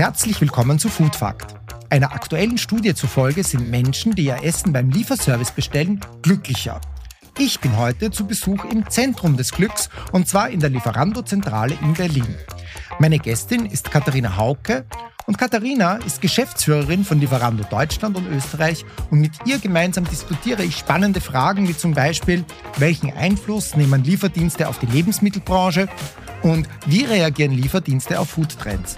Herzlich willkommen zu Food Fact. Einer aktuellen Studie zufolge sind Menschen, die ihr Essen beim Lieferservice bestellen, glücklicher. Ich bin heute zu Besuch im Zentrum des Glücks und zwar in der Lieferando-Zentrale in Berlin. Meine Gästin ist Katharina Hauke und Katharina ist Geschäftsführerin von Lieferando Deutschland und Österreich und mit ihr gemeinsam diskutiere ich spannende Fragen wie zum Beispiel, welchen Einfluss nehmen Lieferdienste auf die Lebensmittelbranche und wie reagieren Lieferdienste auf Foodtrends.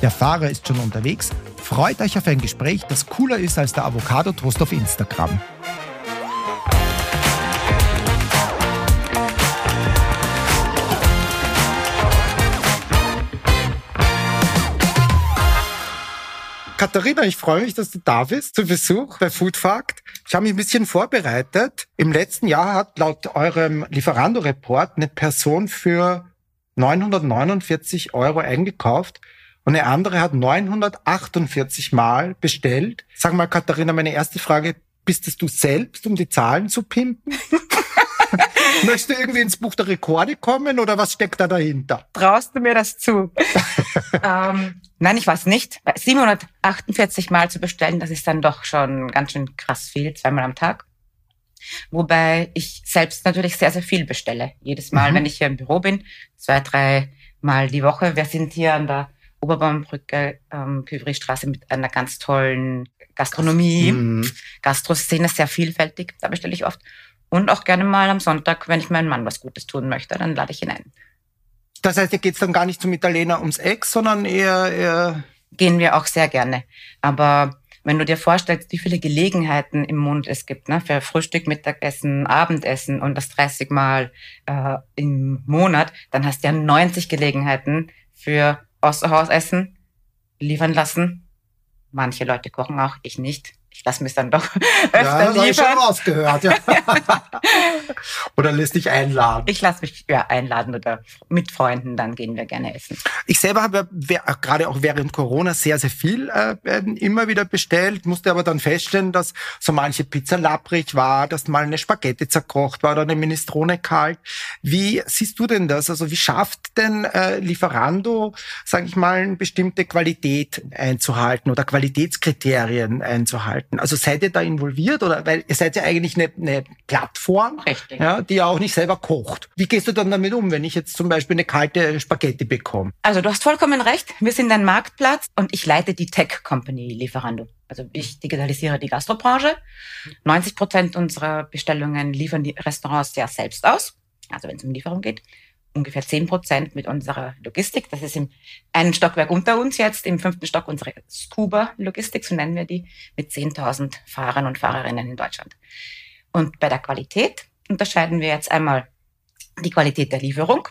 Der Fahrer ist schon unterwegs. Freut euch auf ein Gespräch, das cooler ist als der Avocado-Toast auf Instagram. Katharina, ich freue mich, dass du da bist zu Besuch bei Food Fact. Ich habe mich ein bisschen vorbereitet. Im letzten Jahr hat laut eurem Lieferando-Report eine Person für 949 Euro eingekauft und eine andere hat 948 Mal bestellt. Sag mal, Katharina, meine erste Frage, bist es du selbst, um die Zahlen zu pimpen? Möchtest du irgendwie ins Buch der Rekorde kommen oder was steckt da dahinter? Traust du mir das zu? ähm, nein, ich weiß nicht. 748 Mal zu bestellen, das ist dann doch schon ganz schön krass viel, zweimal am Tag. Wobei ich selbst natürlich sehr, sehr viel bestelle. Jedes Mal, mhm. wenn ich hier im Büro bin, zwei, drei Mal die Woche. Wir sind hier an der Oberbaumbrücke, ähm, Püvristraße mit einer ganz tollen Gastronomie, mhm. Gastroszene, sehr vielfältig. Da bestelle ich oft. Und auch gerne mal am Sonntag, wenn ich meinem Mann was Gutes tun möchte, dann lade ich ihn ein. Das heißt, hier geht's dann gar nicht zum Italiener ums Eck, sondern eher, eher... Gehen wir auch sehr gerne. Aber wenn du dir vorstellst, wie viele Gelegenheiten im Monat es gibt, ne, für Frühstück, Mittagessen, Abendessen und das 30 Mal äh, im Monat, dann hast du ja 90 Gelegenheiten für Außerhausessen liefern lassen. Manche Leute kochen auch, ich nicht ich lasse mich dann doch öfter ja, das liefern. Ich schon rausgehört, ja. oder lässt dich einladen? Ich lasse mich ja einladen oder mit Freunden, dann gehen wir gerne essen. Ich selber habe ja gerade auch während Corona sehr, sehr viel äh, immer wieder bestellt, musste aber dann feststellen, dass so manche Pizza lapprig war, dass mal eine Spaghetti zerkocht war oder eine Minestrone kalt. Wie siehst du denn das? Also wie schafft denn äh, Lieferando, sage ich mal, eine bestimmte Qualität einzuhalten oder Qualitätskriterien einzuhalten? Gestalten? Also seid ihr da involviert oder weil ihr seid ja eigentlich eine, eine Plattform, Richtig. Ja, die ja auch nicht selber kocht. Wie gehst du dann damit um, wenn ich jetzt zum Beispiel eine kalte Spaghetti bekomme? Also du hast vollkommen recht. Wir sind ein Marktplatz und ich leite die Tech Company Lieferando. Also ich digitalisiere die Gastrobranche. 90 Prozent unserer Bestellungen liefern die Restaurants ja selbst aus. Also wenn es um Lieferung geht ungefähr zehn Prozent mit unserer Logistik. Das ist im einen Stockwerk unter uns jetzt, im fünften Stock unsere Scuba-Logistik, so nennen wir die, mit 10.000 Fahrern und Fahrerinnen in Deutschland. Und bei der Qualität unterscheiden wir jetzt einmal die Qualität der Lieferung.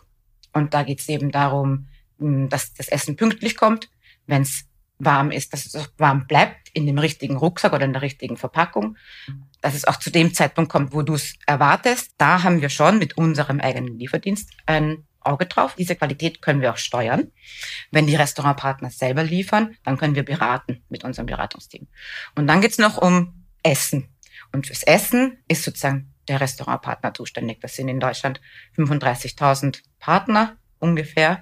Und da geht es eben darum, hm, dass das Essen pünktlich kommt, wenn es warm ist, dass es warm bleibt in dem richtigen Rucksack oder in der richtigen Verpackung dass es auch zu dem Zeitpunkt kommt, wo du es erwartest. Da haben wir schon mit unserem eigenen Lieferdienst ein Auge drauf. Diese Qualität können wir auch steuern. Wenn die Restaurantpartner selber liefern, dann können wir beraten mit unserem Beratungsteam. Und dann geht's noch um Essen. Und fürs Essen ist sozusagen der Restaurantpartner zuständig. Das sind in Deutschland 35.000 Partner ungefähr,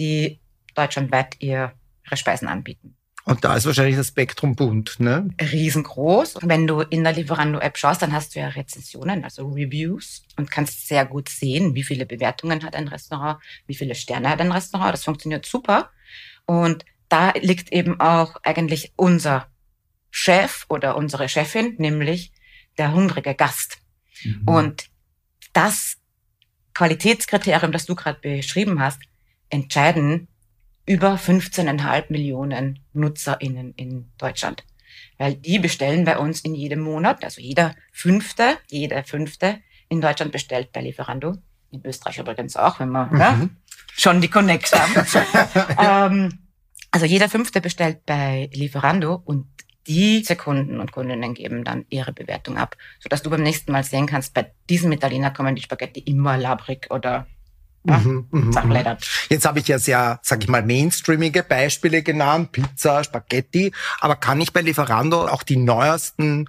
die deutschlandweit ihre Speisen anbieten. Und da ist wahrscheinlich das Spektrum bunt, ne? Riesengroß. Wenn du in der Lieferando-App schaust, dann hast du ja Rezensionen, also Reviews und kannst sehr gut sehen, wie viele Bewertungen hat ein Restaurant, wie viele Sterne hat ein Restaurant. Das funktioniert super. Und da liegt eben auch eigentlich unser Chef oder unsere Chefin, nämlich der hungrige Gast. Mhm. Und das Qualitätskriterium, das du gerade beschrieben hast, entscheiden über 15,5 Millionen NutzerInnen in Deutschland. Weil die bestellen bei uns in jedem Monat, also jeder Fünfte, jeder Fünfte in Deutschland bestellt bei Lieferando. In Österreich übrigens auch, wenn wir mhm. ja, schon die Connect haben. ähm, also jeder Fünfte bestellt bei Lieferando und die Kunden und Kundinnen geben dann ihre Bewertung ab, sodass du beim nächsten Mal sehen kannst, bei diesem Italiener kommen die Spaghetti immer labrig oder ja, mhm, mh, Jetzt habe ich ja sehr, sag ich mal, mainstreamige Beispiele genannt, Pizza, Spaghetti, aber kann ich bei Lieferando auch die neuesten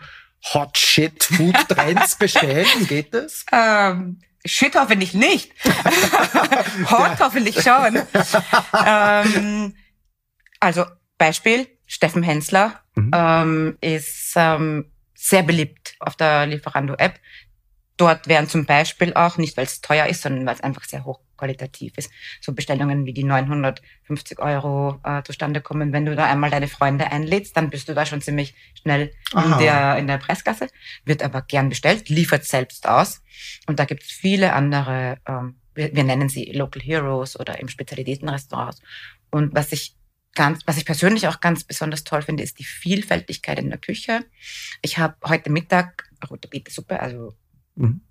Hot Shit Food Trends bestellen? Geht das? Ähm, shit hoffentlich nicht. Hot hoffentlich schon. ähm, also Beispiel, Steffen Hensler mhm. ähm, ist ähm, sehr beliebt auf der Lieferando-App. Dort werden zum Beispiel auch, nicht weil es teuer ist, sondern weil es einfach sehr hochqualitativ ist, so Bestellungen wie die 950 Euro äh, zustande kommen. Wenn du da einmal deine Freunde einlädst, dann bist du da schon ziemlich schnell in der, in der Preisgasse, wird aber gern bestellt, liefert selbst aus. Und da gibt es viele andere, ähm, wir, wir nennen sie Local Heroes oder im Spezialitätenrestaurants. Und was ich ganz, was ich persönlich auch ganz besonders toll finde, ist die Vielfältigkeit in der Küche. Ich habe heute Mittag rote Betesuppe, also mhm.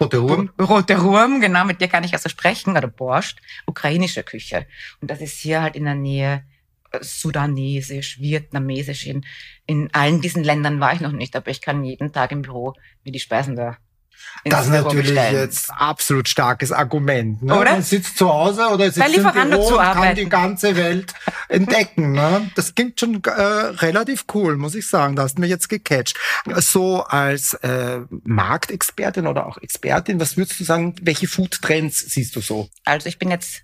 Rote Ruhm. Rote Ruhm, genau, mit dir kann ich also sprechen, oder Borscht, ukrainische Küche. Und das ist hier halt in der Nähe äh, sudanesisch, vietnamesisch. In, in allen diesen Ländern war ich noch nicht, aber ich kann jeden Tag im Büro mir die Speisen da das ist natürlich jetzt absolut starkes Argument. Ne? Oder? Man sitzt zu Hause oder sitzt im Büro und kann die ganze Welt entdecken. Ne? Das klingt schon äh, relativ cool, muss ich sagen. Da hast du mich jetzt gecatcht. So als äh, Marktexpertin oder auch Expertin, was würdest du sagen, welche Food-Trends siehst du so? Also ich bin jetzt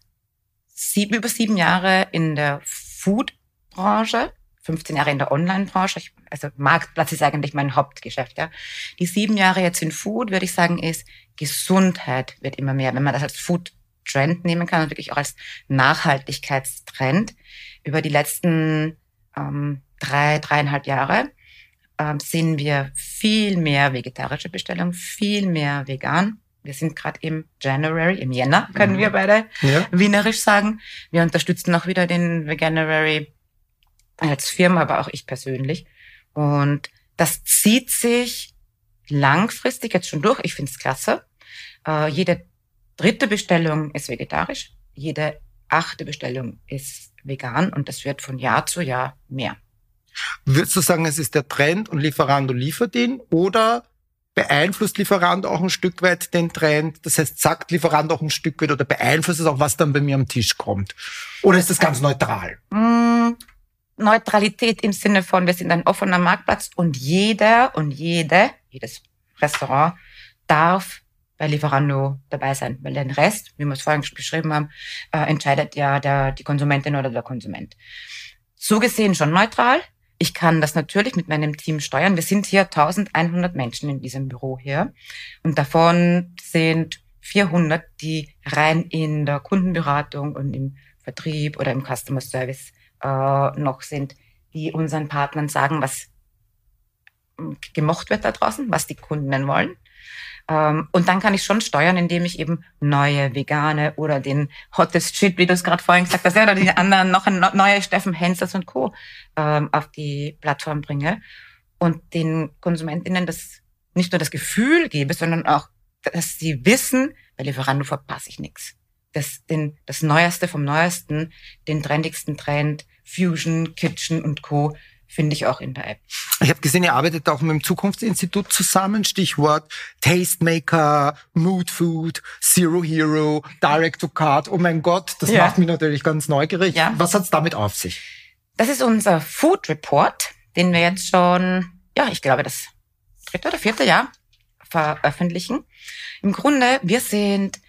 sieben, über sieben Jahre in der Food-Branche 15 Jahre in der Online-Branche. Also Marktplatz ist eigentlich mein Hauptgeschäft. Ja. Die sieben Jahre jetzt in Food, würde ich sagen, ist Gesundheit wird immer mehr. Wenn man das als Food-Trend nehmen kann und wirklich auch als Nachhaltigkeitstrend über die letzten ähm, drei, dreieinhalb Jahre ähm, sehen wir viel mehr vegetarische Bestellungen, viel mehr vegan. Wir sind gerade im January, im Jänner, können mhm. wir beide ja. wienerisch sagen. Wir unterstützen auch wieder den Veganuary als Firma, aber auch ich persönlich. Und das zieht sich langfristig jetzt schon durch. Ich finde es klasse. Äh, jede dritte Bestellung ist vegetarisch, jede achte Bestellung ist vegan und das wird von Jahr zu Jahr mehr. Würdest du sagen, es ist der Trend und Lieferando liefert ihn oder beeinflusst Lieferando auch ein Stück weit den Trend? Das heißt, sagt Lieferando auch ein Stück weit oder beeinflusst es auch, was dann bei mir am Tisch kommt? Oder ist das ganz neutral? Neutralität im Sinne von, wir sind ein offener Marktplatz und jeder und jede, jedes Restaurant darf bei Lieferando dabei sein, weil den Rest, wie wir es vorhin beschrieben haben, äh, entscheidet ja der, die Konsumentin oder der Konsument. So gesehen schon neutral. Ich kann das natürlich mit meinem Team steuern. Wir sind hier 1100 Menschen in diesem Büro hier und davon sind 400, die rein in der Kundenberatung und im Vertrieb oder im Customer Service äh, noch sind, die unseren Partnern sagen, was gemocht wird da draußen, was die Kunden wollen. Ähm, und dann kann ich schon steuern, indem ich eben neue Vegane oder den Hottest Shit, wie du es gerade vorhin gesagt hast, oder die anderen noch neue Steffen Hensels und Co. Ähm, auf die Plattform bringe und den Konsumentinnen das nicht nur das Gefühl gebe, sondern auch, dass sie wissen, bei Lieferando verpasse ich nichts das, den, das Neueste vom Neuesten, den trendigsten Trend, Fusion, Kitchen und Co. finde ich auch in der App. Ich habe gesehen, ihr arbeitet auch mit dem Zukunftsinstitut zusammen. Stichwort Tastemaker, Mood Food, Zero Hero, Direct to Card. Oh mein Gott, das ja. macht mich natürlich ganz neugierig. Ja. Was hat's damit auf sich? Das ist unser Food Report, den wir jetzt schon, ja, ich glaube, das dritte oder vierte Jahr veröffentlichen. Im Grunde, wir sind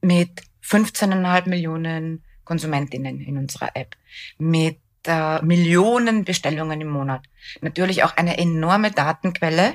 mit 15,5 Millionen Konsumentinnen in unserer App mit äh, Millionen Bestellungen im Monat. Natürlich auch eine enorme Datenquelle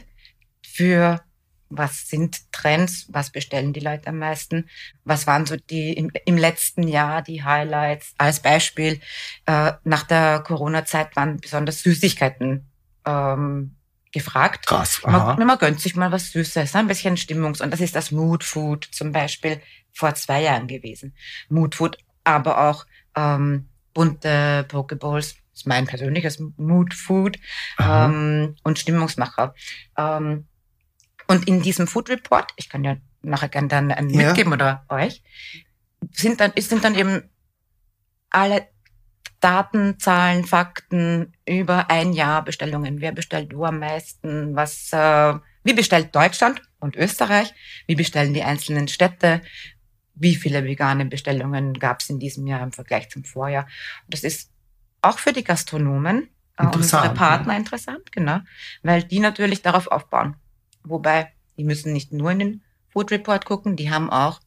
für was sind Trends, was bestellen die Leute am meisten, was waren so die im, im letzten Jahr die Highlights. Als Beispiel, äh, nach der Corona-Zeit waren besonders Süßigkeiten ähm, gefragt. Krass. Man, man gönnt sich mal was Süßes, ein bisschen Stimmungs- und das ist das Mood Food zum Beispiel vor zwei Jahren gewesen. Mood Food, aber auch ähm, bunte Pokeballs, das ist mein persönliches Mood Food ähm, und Stimmungsmacher. Ähm, und in diesem Food Report, ich kann ja nachher gerne dann einen ja. mitgeben oder euch, sind dann, sind dann eben alle Daten, Zahlen, Fakten über ein Jahr Bestellungen. Wer bestellt wo am meisten? Was, äh, wie bestellt Deutschland und Österreich? Wie bestellen die einzelnen Städte? Wie viele vegane Bestellungen gab es in diesem Jahr im Vergleich zum Vorjahr? Und das ist auch für die Gastronomen, äh, unsere Partner ja. interessant, genau, weil die natürlich darauf aufbauen. Wobei, die müssen nicht nur in den Food Report gucken, die haben auch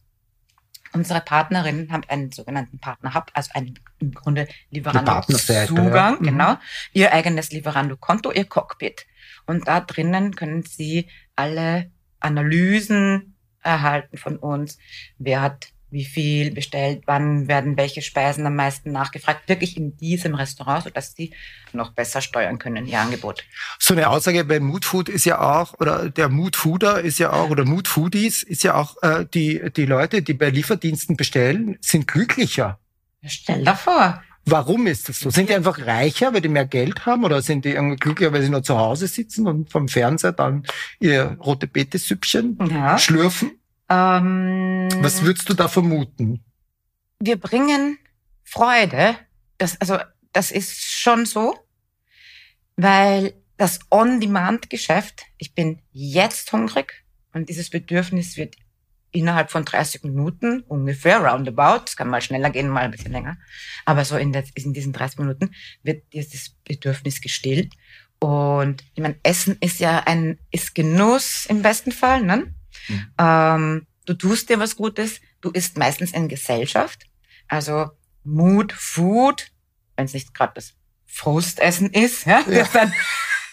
Unsere Partnerinnen haben einen sogenannten Partner-Hub, also einen im Grunde Lieferando-Zugang, ja. Mhm. genau. Ihr eigenes Lieferando-Konto, ihr Cockpit. Und da drinnen können Sie alle Analysen erhalten von uns. Wer hat wie viel bestellt, wann werden welche Speisen am meisten nachgefragt, wirklich in diesem Restaurant, sodass Sie noch besser steuern können, Ihr Angebot. So eine Aussage bei Mood Food ist ja auch, oder der Mood Fooder ist ja auch, oder Mood Foodies ist ja auch, äh, die, die Leute, die bei Lieferdiensten bestellen, sind glücklicher. Stell dir vor, Warum ist das so? Sind die einfach reicher, weil die mehr Geld haben, oder sind die irgendwie glücklicher, weil sie nur zu Hause sitzen und vom Fernseher dann ihr rote Beete-Süppchen ja. schlürfen? Ähm, Was würdest du da vermuten? wir bringen Freude. Das, also, das ist schon so, weil das On-Demand-Geschäft, ich bin jetzt hungrig und dieses Bedürfnis wird innerhalb von 30 Minuten ungefähr, roundabout, es kann mal schneller gehen, mal ein bisschen länger, aber so in, der, in diesen 30 Minuten wird dieses Bedürfnis gestillt. Und ich meine, Essen ist ja ein, ist Genuss im besten Fall, ne? Mhm. Ähm, du tust dir was Gutes, du isst meistens in Gesellschaft. Also Mood, Food, wenn es nicht gerade das Frustessen ist, ja, Ja. Dann,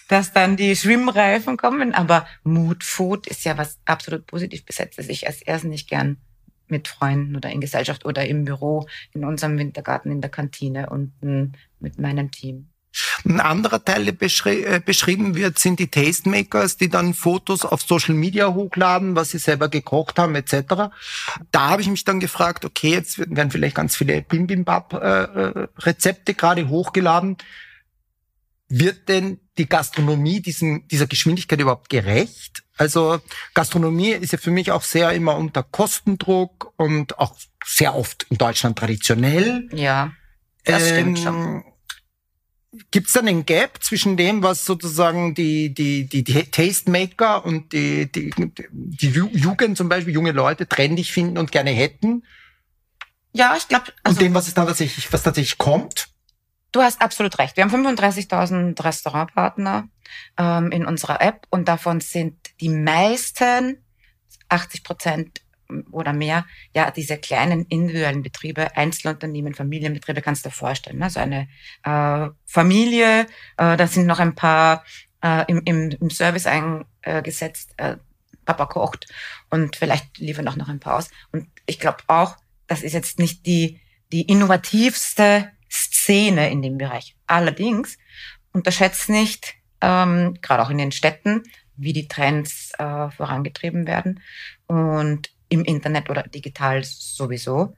dass dann die Schwimmreifen kommen. Aber Mood, Food ist ja was absolut positiv besetztes. Ich esse erst nicht gern mit Freunden oder in Gesellschaft oder im Büro, in unserem Wintergarten, in der Kantine unten mit meinem Team. Ein anderer Teil, der beschri äh, beschrieben wird, sind die Tastemakers, die dann Fotos auf Social Media hochladen, was sie selber gekocht haben, etc. Da habe ich mich dann gefragt, okay, jetzt werden vielleicht ganz viele Bibimbap-Rezepte gerade hochgeladen. Wird denn die Gastronomie diesem, dieser Geschwindigkeit überhaupt gerecht? Also Gastronomie ist ja für mich auch sehr immer unter Kostendruck und auch sehr oft in Deutschland traditionell. Ja, das stimmt schon. Ähm, Gibt es dann einen Gap zwischen dem, was sozusagen die, die, die, die Tastemaker und die, die, die Ju- Jugend zum Beispiel, junge Leute trendig finden und gerne hätten Ja, ich glaube, und also dem, was es dann tatsächlich, was tatsächlich kommt? Du hast absolut recht. Wir haben 35.000 Restaurantpartner ähm, in unserer App und davon sind die meisten, 80 Prozent oder mehr, ja, diese kleinen individuellen Betriebe, Einzelunternehmen, Familienbetriebe, kannst du dir vorstellen. Also eine äh, Familie, äh, da sind noch ein paar äh, im, im, im Service eingesetzt, äh, Papa kocht und vielleicht liefern auch noch ein paar aus. Und ich glaube auch, das ist jetzt nicht die, die innovativste Szene in dem Bereich. Allerdings unterschätzt nicht, ähm, gerade auch in den Städten, wie die Trends äh, vorangetrieben werden und im Internet oder digital sowieso.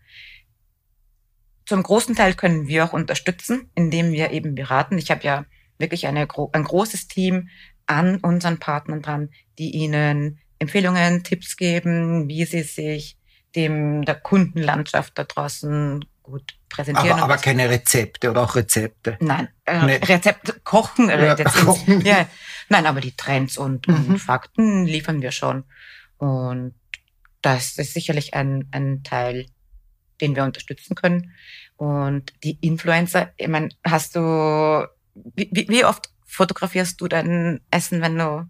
Zum großen Teil können wir auch unterstützen, indem wir eben beraten. Ich habe ja wirklich eine, ein großes Team an unseren Partnern dran, die ihnen Empfehlungen, Tipps geben, wie sie sich dem der Kundenlandschaft da draußen gut präsentieren. Aber, aber keine Rezepte oder auch Rezepte. Nein, äh, Nee. Rezept kochen, Ja, kochen. ja, nein, aber die Trends und, Mhm. und Fakten liefern wir schon. Und das ist sicherlich ein, ein Teil, den wir unterstützen können. Und die Influencer, ich meine, hast du, wie- wie oft fotografierst du dein Essen, wenn du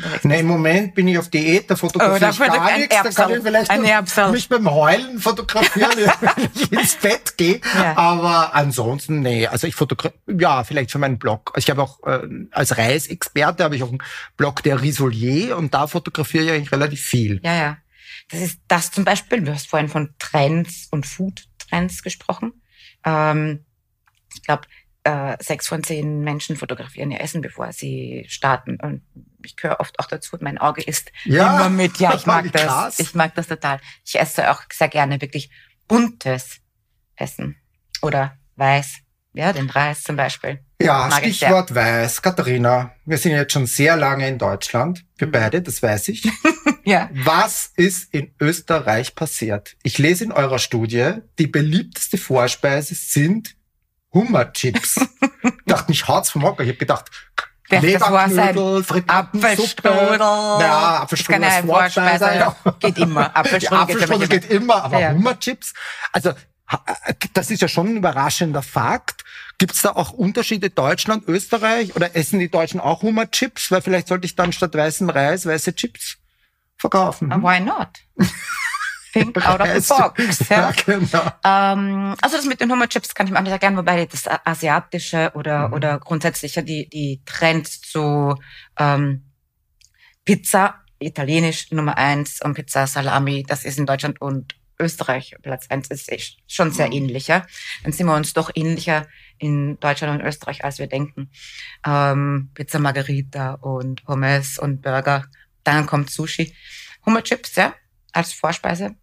bist? im Moment bin ich auf Diät, da fotografiere Oh, ich gar nichts. Da kann ich vielleicht Ein mich beim Heulen fotografieren, wenn ich ins Bett gehe. Ja. Aber ansonsten, nee, also ich fotografiere, ja, vielleicht für meinen Blog. Also ich habe auch äh, als Reisexperte habe ich auch einen Blog der Risolier und da fotografiere ich eigentlich relativ viel. Ja, ja. Das ist das zum Beispiel, du hast vorhin von Trends und Food-Trends gesprochen. Ähm, ich glaube, äh, sechs von zehn Menschen fotografieren ihr Essen, bevor sie starten. Und ich gehöre oft auch dazu, mein Auge ist immer mit. Ja, ich mag das. krass. Ich mag das total. Ich esse auch sehr gerne wirklich buntes Essen. Oder weiß. Ja, den Reis zum Beispiel. Ja, Mag. Stichwort weiß. Katharina, wir sind jetzt schon sehr lange in Deutschland. Wir Mhm. beide, das weiß ich. Ja. Was ist in Österreich passiert? Ich lese in eurer Studie, die beliebteste Vorspeise sind Hummerchips. ich dachte, mich haut's vom Hocker. Ich habe gedacht, Leberknödel, Frittatensuppe. Apfelstrudel. Ja, Apfelstrudel Ist Vorspeise. Ja. Geht immer. Apfelstrudel, Apfelstrudel geht geht immer, aber Ja. Hummerchips. Also, ha- das ist ja schon ein überraschender Fakt. Gibt's da auch Unterschiede Deutschland, Österreich? Oder essen die Deutschen auch Hummerchips? Weil vielleicht sollte ich dann statt weißem Reis weiße Chips verkaufen. immer. Why not? think out of the box. Ja. genau. Ähm, also das mit den Hummerchips kann ich mir auch nicht erklären, wobei das asiatische oder, mhm. oder grundsätzlich die, die Trends zu ähm, Pizza, italienisch Nummer eins und Pizza Salami, das ist in Deutschland und Österreich Platz eins ist schon sehr mhm. ähnlicher. Dann sind wir uns doch ähnlicher in Deutschland und Österreich, als wir denken. Ähm, Pizza Margarita und Pommes und Burger. Dann kommt Sushi. Hummerchips, ja, als Vorspeise.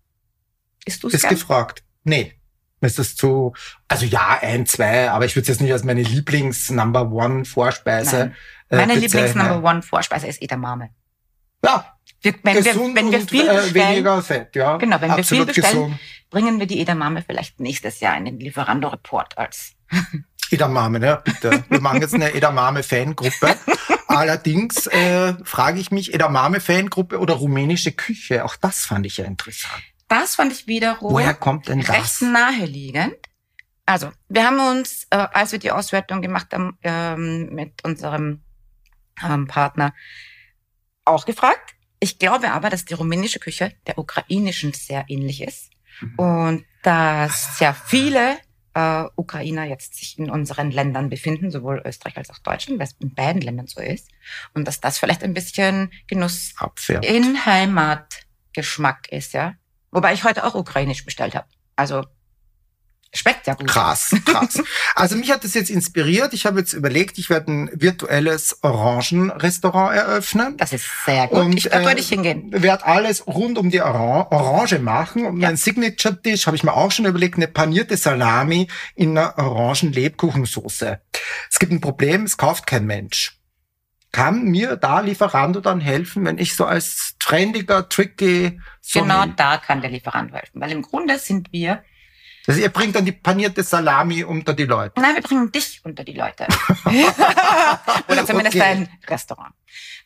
Isst du Ist gern? gefragt. Nee. Ist das zu, also ja, ein, zwei, aber ich würde es jetzt nicht als meine Lieblings-Number One Vorspeise. Äh, meine Lieblings-Number One Vorspeise ist Edamame. Ja. Wir, wenn, wir, wenn wir viel äh, bestellen, weniger Fett, ja. Genau, wenn wir viel bestellen, gesund. bringen wir die Edamame vielleicht nächstes Jahr in den Lieferando-Report als Edamame, ne? Bitte. Wir machen jetzt eine Edamame-Fangruppe. Allerdings äh, frage ich mich, Edamame-Fangruppe oder rumänische Küche, auch das fand ich ja interessant. Das fand ich wiederum Woher kommt denn das? recht naheliegend. Also, wir haben uns, äh, als wir die Auswertung gemacht haben ähm, mit unserem ähm, Partner, auch gefragt. Ich glaube aber, dass die rumänische Küche der ukrainischen sehr ähnlich ist mhm. und dass sehr viele äh, Ukrainer jetzt sich in unseren Ländern befinden, sowohl Österreich als auch Deutschland, was in beiden Ländern so ist. Und dass das vielleicht ein bisschen Genuss Abfärbt. in Heimatgeschmack ist, ja. Wobei ich heute auch ukrainisch bestellt habe. Also Schmeckt ja gut. Krass, krass. Also mich hat das jetzt inspiriert. Ich habe jetzt überlegt, ich werde ein virtuelles Orangenrestaurant eröffnen. Das ist sehr gut. Und, ich, da würde ich hingehen. Werde alles rund um die Oran Orange machen. Und ja. mein Signature-Dish habe ich mir auch schon überlegt, eine panierte Salami in einer Orangen-Lebkuchensoße. Es gibt ein Problem, es kauft kein Mensch. Kann mir da Lieferando dann helfen, wenn ich so als trendiger, tricky... So genau da kann der Lieferando helfen. Weil im Grunde sind wir also ihr bringt dann die panierte Salami unter die Leute. Nein, wir bringen dich unter die Leute. Oder zumindest okay. dein Restaurant.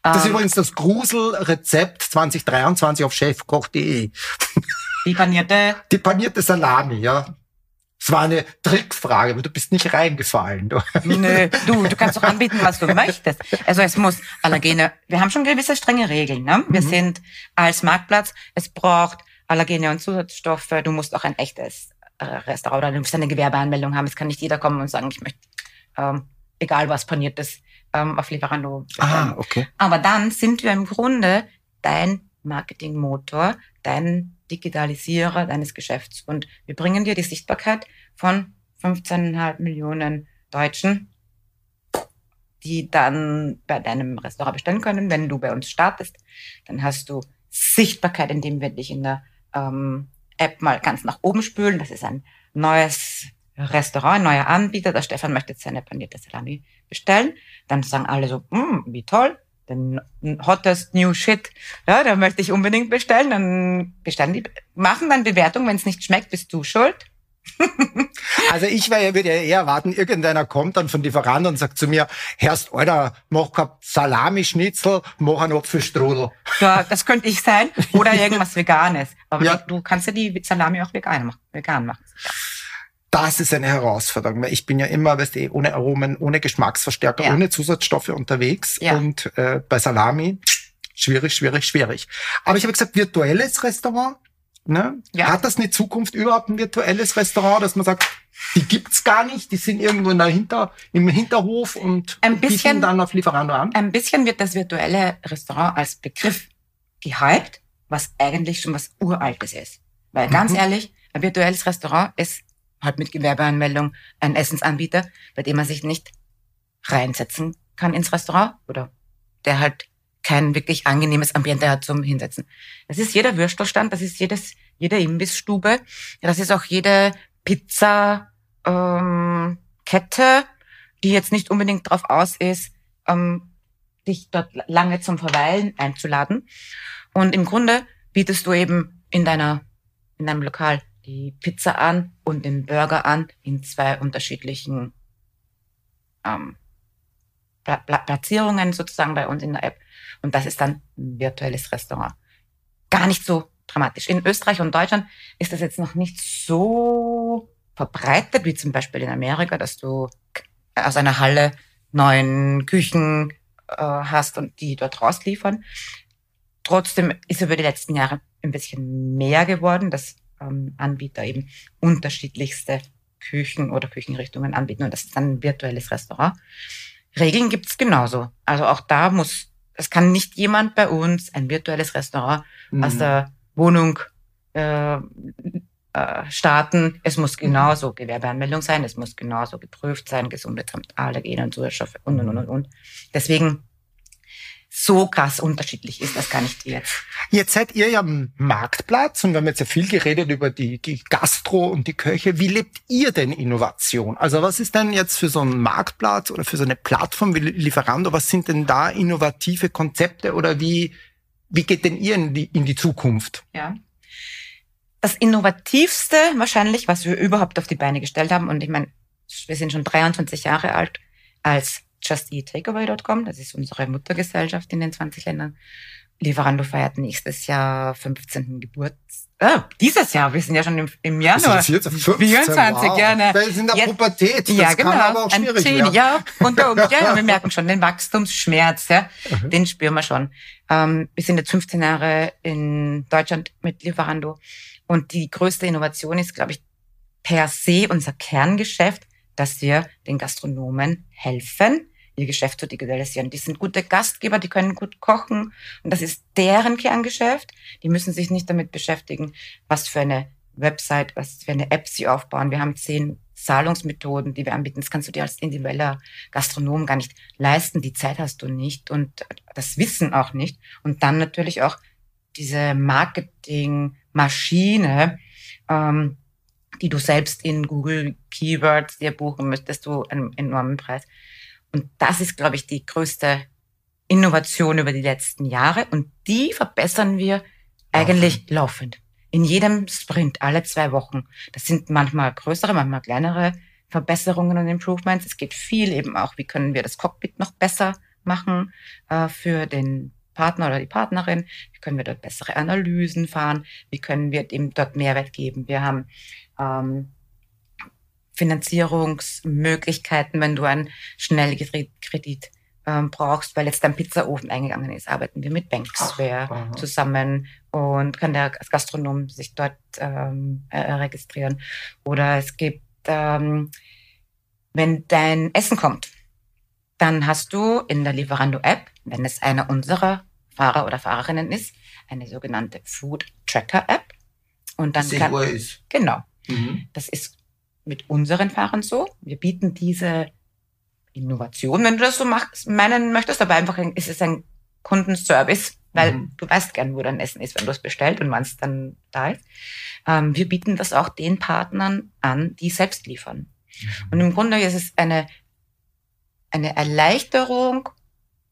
Das ist ähm, übrigens das Gruselrezept 2023 auf chefkoch.de. Die panierte? Die panierte Salami, ja. Es war eine Trickfrage, aber du bist nicht reingefallen. Du. Nö, du, du kannst doch anbieten, was du möchtest. Also es muss Allergene, wir haben schon gewisse strenge Regeln. Ne? Wir mhm. sind als Marktplatz, es braucht Allergene und Zusatzstoffe, du musst auch ein echtes äh, Restaurant oder du musst eine Gewerbeanmeldung haben. Es kann nicht jeder kommen und sagen, ich möchte, ähm, egal was paniertes, ähm, auf Lieferando. Ah, okay. Aber dann sind wir im Grunde dein Marketingmotor, dein Digitalisierer deines Geschäfts. Und wir bringen dir die Sichtbarkeit von 15,5 Millionen Deutschen, die dann bei deinem Restaurant bestellen können. Wenn du bei uns startest, dann hast du Sichtbarkeit, indem wir dich in der ähm, App mal ganz nach oben spülen. Das ist ein neues Restaurant, ein neuer Anbieter. Der Stefan möchte jetzt seine panierte Salami bestellen. Dann sagen alle so, mm, wie toll, den hottest new shit. Ja, da möchte ich unbedingt bestellen. Dann bestellen die, machen dann Bewertung. Wenn es nicht schmeckt, bist du schuld. also ich wäre, würde ja eher warten, irgendeiner kommt dann von Lieferant und sagt zu mir, Herrst, Alter, mach kein Salamischnitzel, mach einen Apfelstrudel. Ja, das könnte ich sein. Oder irgendwas Veganes. Aber ja. du kannst ja die Salami auch vegan machen. Vegan machen. Ja. Das ist eine Herausforderung, weil ich bin ja immer, weißt du, ohne Aromen, ohne Geschmacksverstärker, ja. ohne Zusatzstoffe unterwegs. Ja. Und äh, bei Salami schwierig, schwierig, schwierig. Aber ich habe gesagt, virtuelles Restaurant Ne? Ja. Hat das eine Zukunft überhaupt ein virtuelles Restaurant, dass man sagt, die gibt's gar nicht, die sind irgendwo in der Hinter, im Hinterhof und ein bisschen, dann auf Lieferando an? Ein bisschen wird das virtuelle Restaurant als Begriff gehypt, was eigentlich schon was Uraltes ist. Weil ganz mhm. ehrlich, ein virtuelles Restaurant ist halt mit Gewerbeanmeldung ein Essensanbieter, bei dem man sich nicht reinsetzen kann ins Restaurant oder der halt kein wirklich angenehmes Ambiente hat zum Hinsetzen. Das ist jeder Würstelstand, das ist jedes, jede Imbissstube, das ist auch jede Pizza ähm, Kette, die jetzt nicht unbedingt darauf aus ist, ähm, dich dort lange zum Verweilen einzuladen. Und im Grunde bietest du eben in deiner in deinem Lokal die Pizza an und den Burger an in zwei unterschiedlichen ähm, Platzierungen sozusagen bei uns in der App. Und das ist dann ein virtuelles Restaurant. Gar nicht so dramatisch. In Österreich und Deutschland ist das jetzt noch nicht so verbreitet, wie zum Beispiel in Amerika, dass du aus einer Halle neuen Küchen äh, hast und die dort rausliefern. Trotzdem ist über die letzten Jahre ein bisschen mehr geworden, dass ähm, Anbieter eben unterschiedlichste Küchen oder Küchenrichtungen anbieten und das ist dann ein virtuelles Restaurant. Regeln gibt's genauso. Also auch da muss, es kann nicht jemand bei uns ein virtuelles Restaurant mhm. aus der Wohnung äh, äh, starten. Es muss mhm. genauso Gewerbeanmeldung sein, es muss genauso geprüft sein, Gesundheitsamt, Allergen und Zusatzstoffe und, und, und, und. Deswegen so krass unterschiedlich ist das gar nicht jetzt. Jetzt seid ihr ja am Marktplatz und wir haben jetzt ja viel geredet über die, die Gastro und die Köche. Wie lebt ihr denn Innovation? Also was ist denn jetzt für so einen Marktplatz oder für so eine Plattform wie Lieferando, was sind denn da innovative Konzepte oder wie, wie geht denn ihr in die, in die Zukunft? Ja. Das innovativste wahrscheinlich, was wir überhaupt auf die Beine gestellt haben, und ich meine, wir sind schon 23 Jahre alt als JustEatTakeaway.com, das ist unsere Muttergesellschaft in den 20 Ländern. Lieferando feiert nächstes Jahr 15. Geburts. Ah, dieses Jahr, wir sind ja schon im, im Januar. Das ist jetzt 15, 24, wow. gerne. Wir sind in der jetzt, Pubertät, das ja, genau, kann aber auch schwierig werden. Ja, unter Umständen, ja, wir merken schon den Wachstumsschmerz, ja, mhm. den spüren wir schon. Ähm, wir sind jetzt 15 Jahre in Deutschland mit Lieferando und die größte Innovation ist, glaube ich, per se unser Kerngeschäft, dass wir den Gastronomen helfen, ihr Geschäft zu digitalisieren. Die sind gute Gastgeber, die können gut kochen und das ist deren Kerngeschäft. Die müssen sich nicht damit beschäftigen, was für eine Website, was für eine App sie aufbauen. Wir haben zehn Zahlungsmethoden, die wir anbieten. Das kannst du dir als individueller Gastronom gar nicht leisten. Die Zeit hast du nicht und das Wissen auch nicht. Und dann natürlich auch diese Marketingmaschine, ähm, die du selbst in Google Keywords dir buchen müsstest, du einen enormen Preis. Und das ist, glaube ich, die größte Innovation über die letzten Jahre. Und die verbessern wir eigentlich laufend. In jedem Sprint, alle zwei Wochen. Das sind manchmal größere, manchmal kleinere Verbesserungen und Improvements. Es geht viel eben auch, wie können wir das Cockpit noch besser machen äh, für den Partner oder die Partnerin, wie können wir dort bessere Analysen fahren, wie können wir dem dort Mehrwert geben. Wir haben ähm, Finanzierungsmöglichkeiten, wenn du einen Schnellkredit ähm, brauchst, weil jetzt dein Pizzaofen eingegangen ist, arbeiten wir mit Banksware Ach, zusammen und kann der Gastronom sich dort ähm, äh, registrieren. Oder es gibt, ähm, wenn dein Essen kommt, dann hast du in der Lieferando-App, wenn es einer unserer Fahrer oder Fahrerinnen ist, eine sogenannte Food Tracker App. Und dann kann, ist. Genau. Mhm. Das ist mit unseren Fahrern so. Wir bieten diese Innovation, wenn du das so machst, meinen möchtest, aber einfach ist es ein Kundenservice, weil mhm. du weißt gern, wo dein Essen ist, wenn du es bestellt und wann es dann da ist. Ähm, wir bieten das auch den Partnern an, die selbst liefern. Mhm. Und im Grunde ist es eine, eine Erleichterung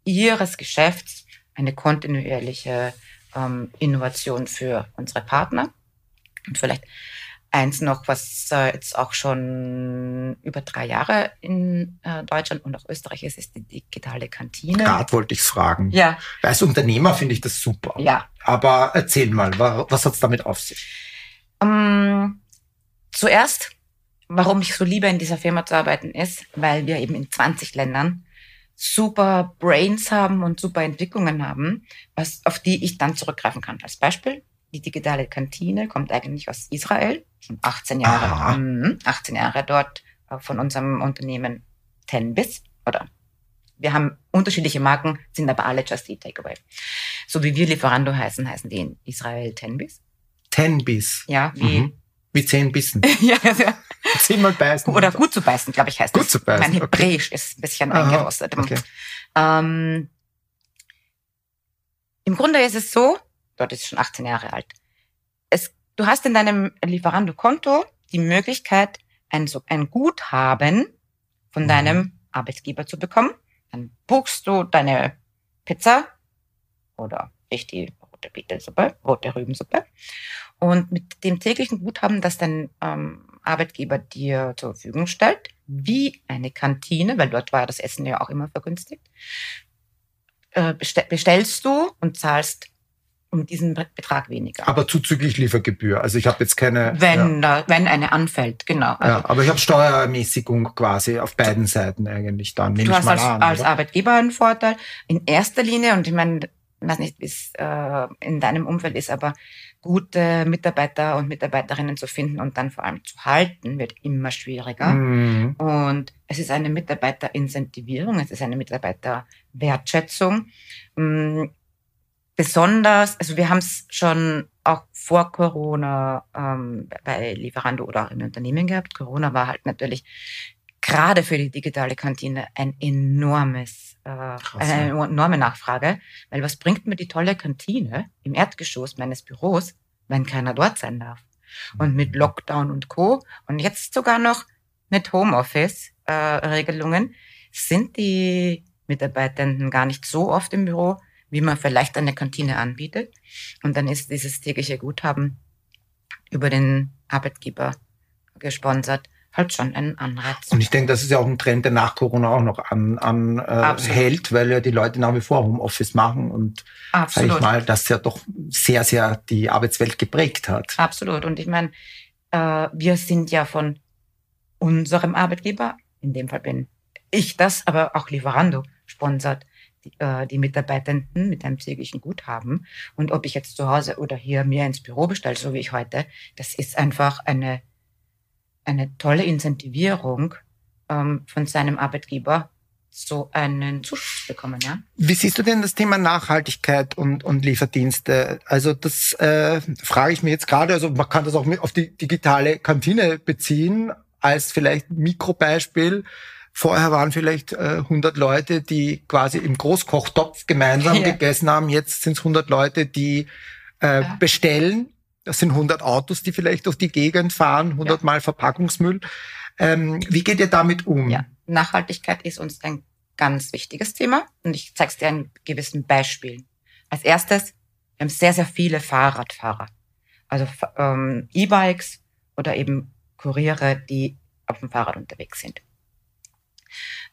ihres Geschäfts, eine kontinuierliche ähm, Innovation für unsere Partner. Und vielleicht Eins noch, was äh, jetzt auch schon über drei Jahre in äh, Deutschland und auch Österreich ist, ist die digitale Kantine. Gerade wollte ich fragen. Ja. Als Unternehmer finde ich das super. Ja. Aber erzähl mal, was hat es damit auf sich? Um, ähm, zuerst, warum ich so liebe, in dieser Firma zu arbeiten, ist, weil wir eben in 20 Ländern super Brains haben und super Entwicklungen haben, was, auf die ich dann zurückgreifen kann. Als Beispiel, die digitale Kantine kommt eigentlich aus Israel, schon 18 Jahre, mh, 18 Jahre dort äh, von unserem Unternehmen Tenbis oder wir haben unterschiedliche Marken, sind aber alle Just Eat Takeaway. So wie wir Lieferando heißen, heißen die in Israel Tenbis. Tenbis. Ja, wie mhm. wie zehn Bissen. ja, ja. Zehnmal beißen. Oder gut zu beißen, glaube ich, heißt gut das. Gut zu beißen. Mein Hebräisch okay. ist ein bisschen Aha, eingerostet. Okay. Ähm, Im Grunde ist es so, dort ist schon 18 Jahre alt. Du hast in deinem Lieferando-Konto die Möglichkeit, ein, ein Guthaben von mhm. deinem Arbeitgeber zu bekommen. Dann buchst du deine Pizza oder ich die rote Beetelsuppe, rote Rübensuppe. Und mit dem täglichen Guthaben, das dein ähm, Arbeitgeber dir zur Verfügung stellt, wie eine Kantine, weil dort war ja das Essen ja auch immer vergünstigt, äh, bestellst du und zahlst um diesen Betrag weniger. Aber zuzüglich Liefergebühr. Also ich habe jetzt keine. Wenn, ja. wenn eine anfällt, genau. Also ja, aber ich habe Steuerermäßigung quasi auf beiden Seiten eigentlich dann. Du hast als, an, als Arbeitgeber einen Vorteil. In erster Linie, und ich meine, ich weiß nicht, wie es äh, in deinem Umfeld ist, aber gute Mitarbeiter und Mitarbeiterinnen zu finden und dann vor allem zu halten, wird immer schwieriger. Mhm. Und es ist eine Mitarbeiterincentivierung, es ist eine Mitarbeiterwertschätzung. Besonders, also wir haben es schon auch vor Corona ähm, bei Lieferando oder auch im Unternehmen gehabt. Corona war halt natürlich gerade für die digitale Kantine ein enormes, äh, eine enorme Nachfrage. Weil was bringt mir die tolle Kantine im Erdgeschoss meines Büros, wenn keiner dort sein darf? Und mit mhm. Lockdown und Co. und jetzt sogar noch mit Homeoffice-Regelungen äh, sind die Mitarbeitenden gar nicht so oft im Büro, wie man vielleicht eine Kantine anbietet. Und dann ist dieses tägliche Guthaben über den Arbeitgeber gesponsert halt schon ein Anreiz. Und ich denke, das ist ja auch ein Trend, der nach Corona auch noch an, an äh, hält, weil ja die Leute nach wie vor Homeoffice machen und sag ich mal, das ja doch sehr, sehr die Arbeitswelt geprägt hat. Absolut. Und ich meine, äh, wir sind ja von unserem Arbeitgeber, in dem Fall bin ich das, aber auch Lieferando sponsert äh, die Mitarbeitenden mit einem täglichen Guthaben. Und ob ich jetzt zu Hause oder hier mir ins Büro bestelle, so wie ich heute, das ist einfach eine eine tolle Incentivierung ähm, von seinem Arbeitgeber, so einen Zuschuss bekommen, ja. Wie siehst du denn das Thema Nachhaltigkeit und, und Lieferdienste? Also das äh, frage ich mir jetzt gerade, also man kann das auch auf die digitale Kantine beziehen, als vielleicht Mikrobeispiel. Vorher waren vielleicht äh, 100 Leute, die quasi im Großkochtopf gemeinsam ja. gegessen haben. Jetzt sind es 100 Leute, die äh, ja. bestellen das sind 100 Autos, die vielleicht durch die Gegend fahren, 100 ja. Mal Verpackungsmüll. Ähm, wie geht ihr damit um? Ja, Nachhaltigkeit ist uns ein ganz wichtiges Thema und ich zeige es dir ein gewissen Beispiel. Als erstes, wir haben sehr, sehr viele Fahrradfahrer. Also ähm, E-Bikes oder eben Kuriere, die auf dem Fahrrad unterwegs sind.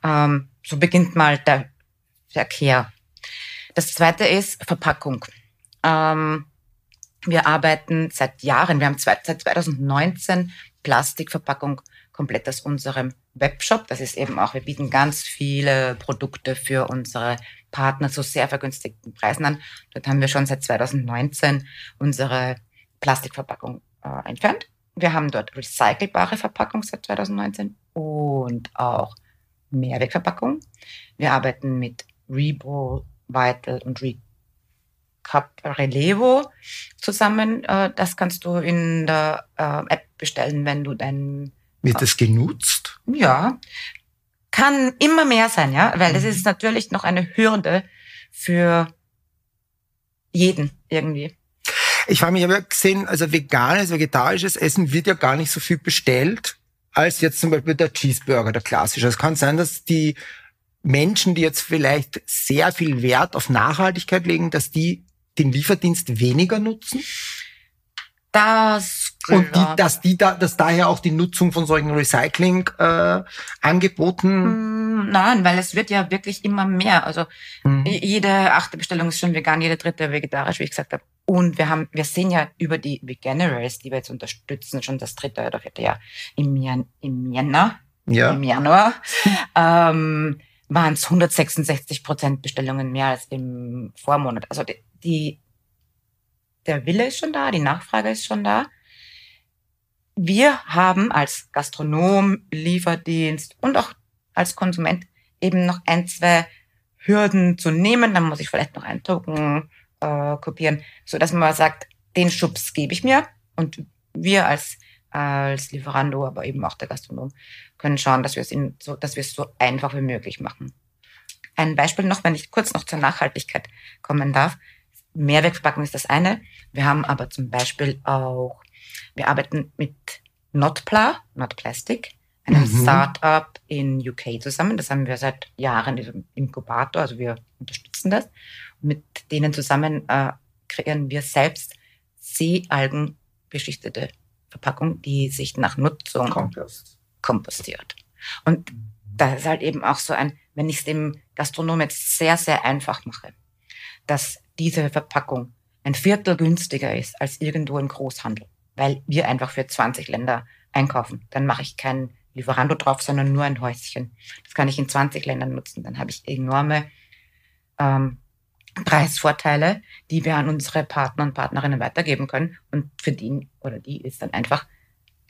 Ähm, so beginnt mal der Verkehr. Das zweite ist Verpackung. Ähm, wir arbeiten seit Jahren, wir haben seit 2019 Plastikverpackung komplett aus unserem Webshop. Das ist eben auch, wir bieten ganz viele Produkte für unsere Partner zu sehr vergünstigten Preisen an. Dort haben wir schon seit 2019 unsere Plastikverpackung äh, entfernt. Wir haben dort recycelbare Verpackung seit 2019 und auch Mehrwegverpackung. Wir arbeiten mit Rebo, Vital und Re Cup Relevo zusammen. Äh, das kannst du in der äh, App bestellen, wenn du dein. Wird das genutzt? Ja. Kann immer mehr sein, ja, weil das mhm. ist natürlich noch eine Hürde für jeden irgendwie. Ich habe mich aber gesehen, also veganes, vegetarisches Essen wird ja gar nicht so viel bestellt, als jetzt zum Beispiel der Cheeseburger, der klassische. Es kann sein, dass die Menschen, die jetzt vielleicht sehr viel Wert auf Nachhaltigkeit legen, dass die den Lieferdienst weniger nutzen? Das und die, dass die da, dass daher auch die Nutzung von solchen Recycling-Angeboten. Äh, mm, Nein, weil es wird ja wirklich immer mehr. Also mhm. jede achte Bestellung ist schon vegan, jede dritte vegetarisch, wie ich gesagt habe. Und wir haben, wir sehen ja über die Veganerals, die wir jetzt unterstützen, schon das dritte oder vierte Jahr im, Jan, im Jänner, ja. im Januar, ähm, waren es 166 Prozent Bestellungen mehr als im Vormonat. Also die, die, der Wille ist schon da, die Nachfrage ist schon da. Wir haben als Gastronom, Lieferdienst und auch als Konsument eben noch ein, zwei Hürden zu nehmen. Dann muss ich vielleicht noch Token äh, kopieren, so dass man sagt, den Schubs gebe ich mir und wir als als Lieferando, aber eben auch der Gastronom können schauen, dass wir es in, so, dass wir es so einfach wie möglich machen. Ein Beispiel noch, wenn ich kurz noch zur Nachhaltigkeit kommen darf. Mehrwegverpackung ist das eine. Wir haben aber zum Beispiel auch, wir arbeiten mit Notpla, Not Plastic, einem mhm. Startup in UK zusammen. Das haben wir seit Jahren im Inkubator, also wir unterstützen das. Mit denen zusammen äh, kreieren wir selbst Seealgen beschichtete Verpackung, die sich nach Nutzung Kompost. kompostiert. Und das ist halt eben auch so ein, wenn ich es dem Gastronom jetzt sehr, sehr einfach mache, dass diese Verpackung ein Viertel günstiger ist als irgendwo im Großhandel, weil wir einfach für 20 Länder einkaufen. Dann mache ich kein Lieferando drauf, sondern nur ein Häuschen. Das kann ich in 20 Ländern nutzen. Dann habe ich enorme ähm, Preisvorteile, die wir an unsere Partner und Partnerinnen weitergeben können. Und für die oder die ist dann einfach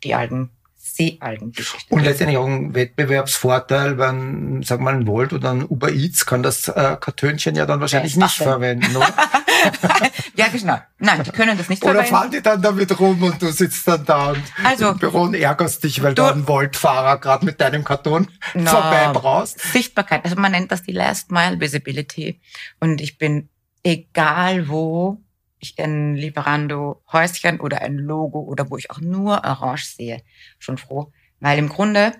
die Algen Seealgengeschichte. Und letztendlich auch ein Wettbewerbsvorteil, wenn, sag mal, ein Volt oder ein Uber Eats kann das äh, Kartönchen ja dann wahrscheinlich nicht verwenden, oder? ja, genau. Nein, die können das nicht oder verwenden. Fahren die dann damit rum und du sitzt dann da und also, im Büro und ärgerst dich, weil du, da ein Volt-Fahrer gerade mit deinem Karton no, vorbei brauchst? Sichtbarkeit. Also man nennt das die Last Mile Visibility. Und ich bin, egal wo, ich ein Lieferando-Häuschen oder ein Logo oder wo ich auch nur Orange sehe, schon froh. Weil im Grunde,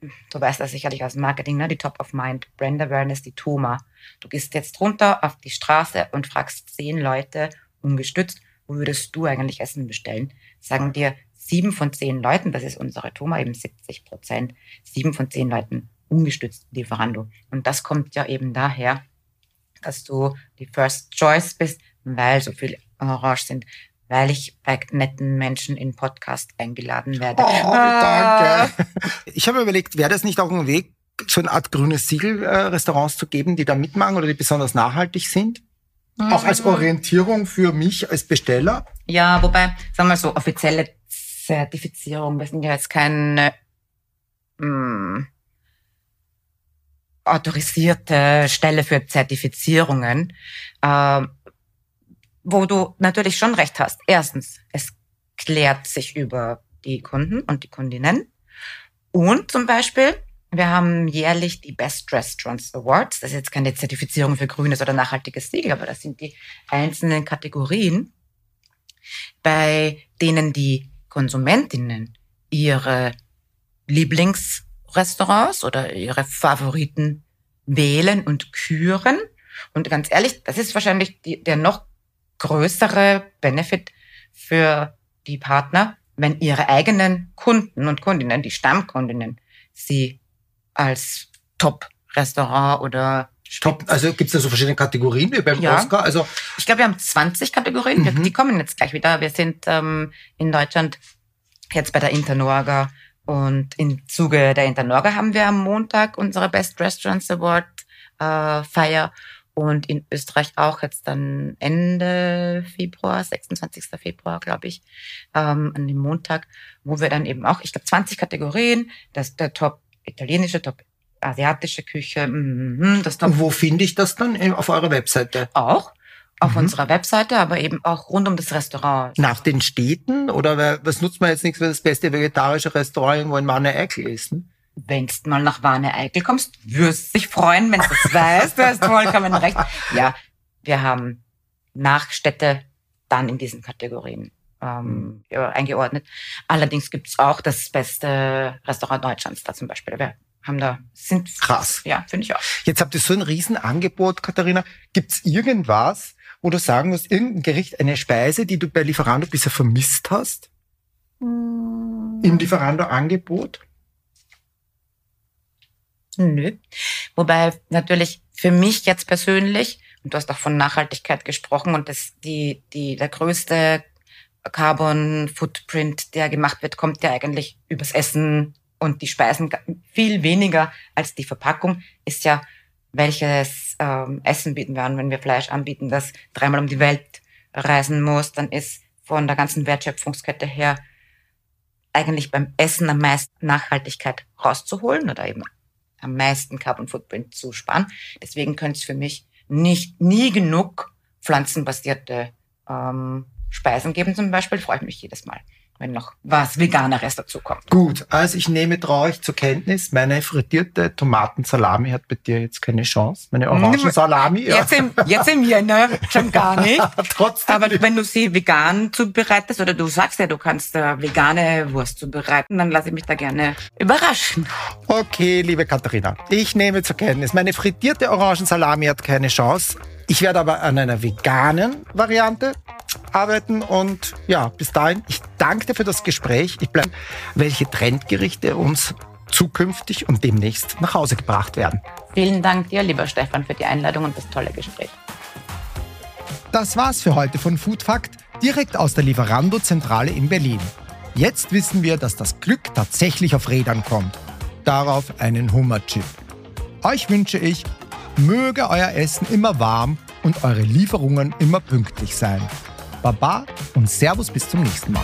du weißt das sicherlich aus Marketing, ne, die Top of Mind, Brand Awareness, die Toma. Du gehst jetzt runter auf die Straße und fragst zehn Leute ungestützt, wo würdest du eigentlich Essen bestellen? Sagen dir sieben von zehn Leuten, das ist unsere Toma, eben 70 Prozent, sieben von zehn Leuten ungestützt Lieferando. Und das kommt ja eben daher, dass du die First Choice bist, weil so viel Orange sind, weil ich bei netten Menschen in Podcast eingeladen werde. Oh, ah. danke. Ich habe überlegt, wäre das nicht auch ein Weg, so eine Art grünes Siegel äh, Restaurants zu geben, die da mitmachen oder die besonders nachhaltig sind? Mhm. Auch als Orientierung für mich als Besteller? Ja, wobei, sagen wir so, offizielle Zertifizierung, wir sind ja jetzt keine mh, hm, autorisierte Stelle für Zertifizierungen. Äh, wo du natürlich schon recht hast. Erstens, es klärt sich über die Kunden und die Kundinnen. Und zum Beispiel, wir haben jährlich die Best Restaurants Awards. Das ist jetzt keine Zertifizierung für grünes oder nachhaltiges Siegel, aber das sind die einzelnen Kategorien, bei denen die Konsumentinnen ihre Lieblingsrestaurants oder ihre Favoriten wählen und küren. Und ganz ehrlich, das ist wahrscheinlich die, der noch größere Benefit für die Partner, wenn ihre eigenen Kunden und Kundinnen, die Stammkundinnen, sie als Top-Restaurant oder Top, also gibt es da so verschiedene Kategorien wie beim ja. Oscar? Also ich glaube, wir haben 20 Kategorien. Mhm. Die kommen jetzt gleich wieder. Wir sind ähm, in Deutschland jetzt bei der Internorga und im Zuge der Internorga haben wir am Montag unsere Best Restaurants Award äh, Feier und in Österreich auch jetzt dann Ende Februar, 26. Februar, glaube ich, ähm, an dem Montag, wo wir dann eben auch, ich glaube, 20 Kategorien, das der Top italienische, Top asiatische Küche, mm, das Top. Und wo finde ich das dann auf eurer Webseite? Auch auf mhm. unserer Webseite, aber eben auch rund um das Restaurant. Nach den Städten oder was nutzt man jetzt nichts, wenn das beste vegetarische Restaurant irgendwo in Manne-Eickel ist? Ne? Wenn du mal nach Warne-Eickel kommst, wirst dich freuen, wenn du das weißt. Du hast vollkommen recht. Ja, wir haben Nachstädte dann in diesen Kategorien ähm, ja, eingeordnet. Allerdings gibt's auch das beste Restaurant Deutschlands da zum Beispiel. Wir haben da sind krass. Ja, finde ich auch. Jetzt habt ihr so ein Riesenangebot, Katharina. Gibt's irgendwas, wo du sagen musst, irgendein Gericht, eine Speise, die du bei Lieferando bisher vermisst hast? Mm. Im Lieferando-Angebot? Nö. Wobei natürlich für mich jetzt persönlich, und du hast auch von Nachhaltigkeit gesprochen, und das die, die, der größte Carbon Footprint, der gemacht wird, kommt ja eigentlich übers Essen und die Speisen viel weniger als die Verpackung, ist ja, welches ähm, Essen bieten wir an, wenn wir Fleisch anbieten, das dreimal um die Welt reisen muss, dann ist von der ganzen Wertschöpfungskette her eigentlich beim Essen am meisten Nachhaltigkeit rauszuholen oder eben am meisten Carbon Footprint zu sparen. Deswegen könnte es für mich nicht nie genug pflanzenbasierte ähm, Speisen geben zum Beispiel. Freue ich mich jedes Mal wenn noch was Veganeres dazu kommt. Gut, also ich nehme traurig zur Kenntnis, meine frittierte Tomatensalami hat bei dir jetzt keine Chance. Meine Orangensalami. Ja. Jetzt, im, jetzt im Jänner schon gar nicht. Trotzdem. Aber wenn du sie vegan zubereitest oder du sagst ja, du kannst äh, vegane Wurst zubereiten, dann lasse ich mich da gerne überraschen. Okay, liebe Katharina, ich nehme zur Kenntnis, meine frittierte Orangensalami hat keine Chance. Ich werde aber an einer veganen Variante arbeiten und ja, bis dahin, ich danke dir für das Gespräch. Ich bleibe, welche Trendgerichte uns zukünftig und demnächst nach Hause gebracht werden. Vielen Dank dir, lieber Stefan, für die Einladung und das tolle Gespräch. Das war's für heute von Food Fact, direkt aus der Lieferando-Zentrale in Berlin. Jetzt wissen wir, dass das Glück tatsächlich auf Rädern kommt. Darauf einen Hummerchip. Euch wünsche ich möge euer Essen immer warm und eure Lieferungen immer pünktlich sein. Baba und Servus bis zum nächsten Mal.